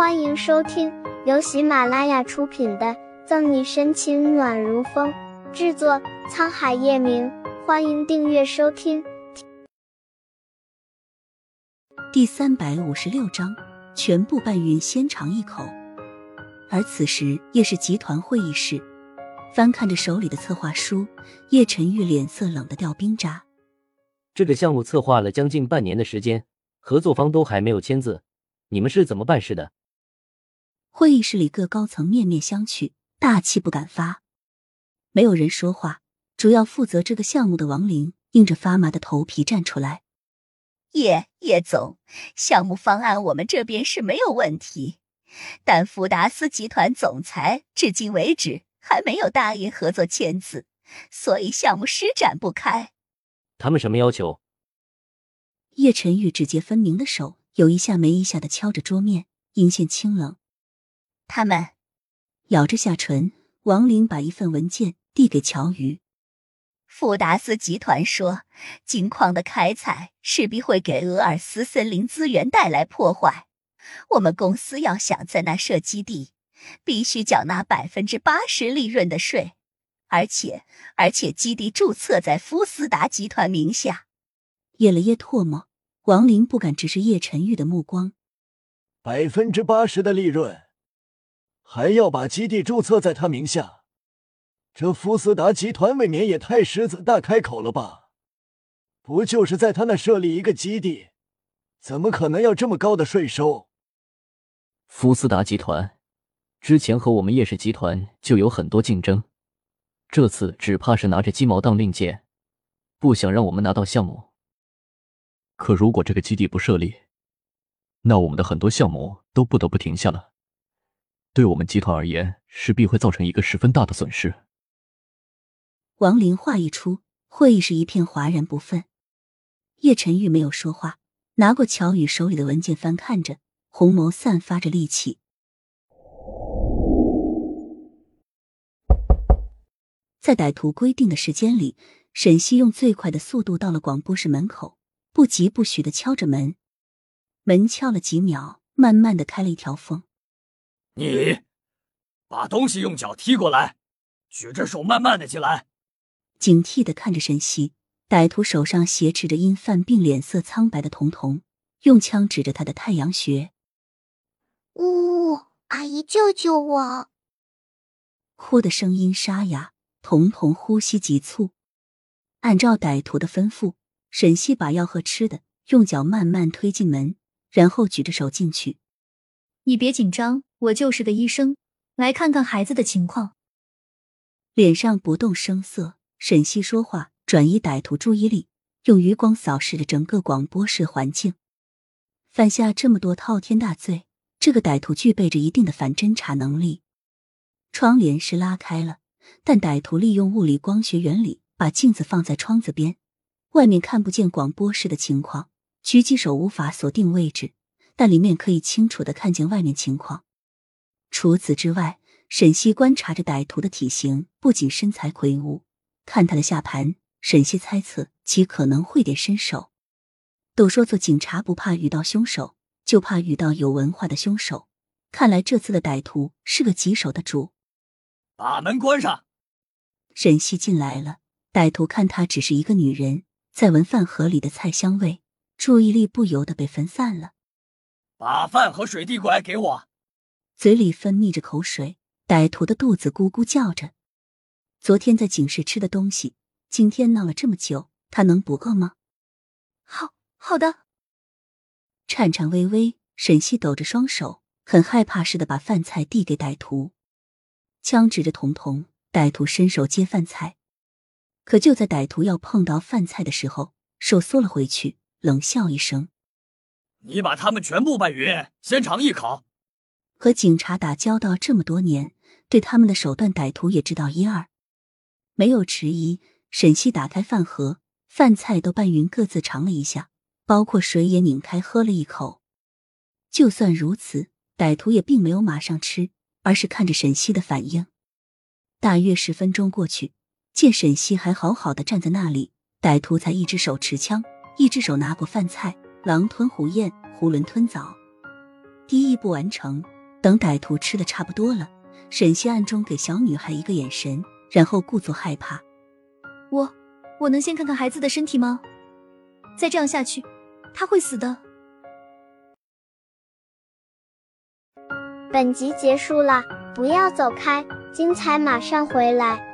欢迎收听由喜马拉雅出品的《赠你深情暖如风》，制作沧海夜明。欢迎订阅收听。第三百五十六章，全部搬运先尝一口。而此时，叶氏集团会议室，翻看着手里的策划书，叶晨玉脸色冷得掉冰渣。这个项目策划了将近半年的时间，合作方都还没有签字，你们是怎么办事的？会议室里各高层面面相觑，大气不敢发，没有人说话。主要负责这个项目的王林硬着发麻的头皮站出来：“叶叶总，项目方案我们这边是没有问题，但福达斯集团总裁至今为止还没有答应合作签字，所以项目施展不开。”他们什么要求？叶晨玉指节分明的手有一下没一下的敲着桌面，阴线清冷。他们咬着下唇，王林把一份文件递给乔瑜。富达斯集团说，金矿的开采势必会给俄尔斯森林资源带来破坏。我们公司要想在那设基地，必须缴纳百分之八十利润的税，而且而且基地注册在福斯达集团名下。咽了咽唾沫，王林不敢直视叶晨玉的目光。百分之八十的利润，还要把基地注册在他名下。这福斯达集团未免也太狮子大开口了吧？不就是在他那设立一个基地，怎么可能要这么高的税收？福斯达集团之前和我们叶氏集团就有很多竞争，这次只怕是拿着鸡毛当令箭，不想让我们拿到项目。可如果这个基地不设立，那我们的很多项目都不得不停下了，对我们集团而言，势必会造成一个十分大的损失。王林话一出，会议室一片哗然不忿。叶晨玉没有说话，拿过乔宇手里的文件翻看着，红眸散发着戾气。在歹徒规定的时间里，沈西用最快的速度到了广播室门口，不疾不徐的敲着门。门敲了几秒，慢慢的开了一条缝。你把东西用脚踢过来，举着手慢慢的进来。警惕的看着沈西，歹徒手上挟持着因犯病脸色苍白的童童，用枪指着他的太阳穴。呜，阿姨救救我！哭的声音沙哑，童童呼吸急促。按照歹徒的吩咐，沈西把药和吃的用脚慢慢推进门，然后举着手进去。你别紧张，我就是个医生，来看看孩子的情况。脸上不动声色。沈西说话，转移歹徒注意力，用余光扫视着整个广播室环境。犯下这么多滔天大罪，这个歹徒具备着一定的反侦查能力。窗帘是拉开了，但歹徒利用物理光学原理，把镜子放在窗子边，外面看不见广播室的情况。狙击手无法锁定位置，但里面可以清楚的看见外面情况。除此之外，沈西观察着歹徒的体型，不仅身材魁梧。看他的下盘，沈西猜测其可能会点身手。都说做警察不怕遇到凶手，就怕遇到有文化的凶手。看来这次的歹徒是个棘手的主。把门关上。沈西进来了，歹徒看她只是一个女人，在闻饭盒里的菜香味，注意力不由得被分散了。把饭和水递过来给我。嘴里分泌着口水，歹徒的肚子咕咕叫着。昨天在警室吃的东西，今天闹了这么久，他能不饿吗？好好的，颤颤巍巍，沈西抖着双手，很害怕似的把饭菜递给歹徒，枪指着童童。歹徒伸手接饭菜，可就在歹徒要碰到饭菜的时候，手缩了回去，冷笑一声：“你把他们全部拌匀，先尝一口。”和警察打交道这么多年，对他们的手段，歹徒也知道一二。没有迟疑，沈西打开饭盒，饭菜都拌匀，各自尝了一下，包括水也拧开喝了一口。就算如此，歹徒也并没有马上吃，而是看着沈西的反应。大约十分钟过去，见沈西还好好的站在那里，歹徒才一只手持枪，一只手拿过饭菜，狼吞虎咽，囫囵吞枣。第一步完成。等歹徒吃的差不多了，沈西暗中给小女孩一个眼神，然后故作害怕：“我，我能先看看孩子的身体吗？再这样下去，他会死的。”本集结束了，不要走开，精彩马上回来。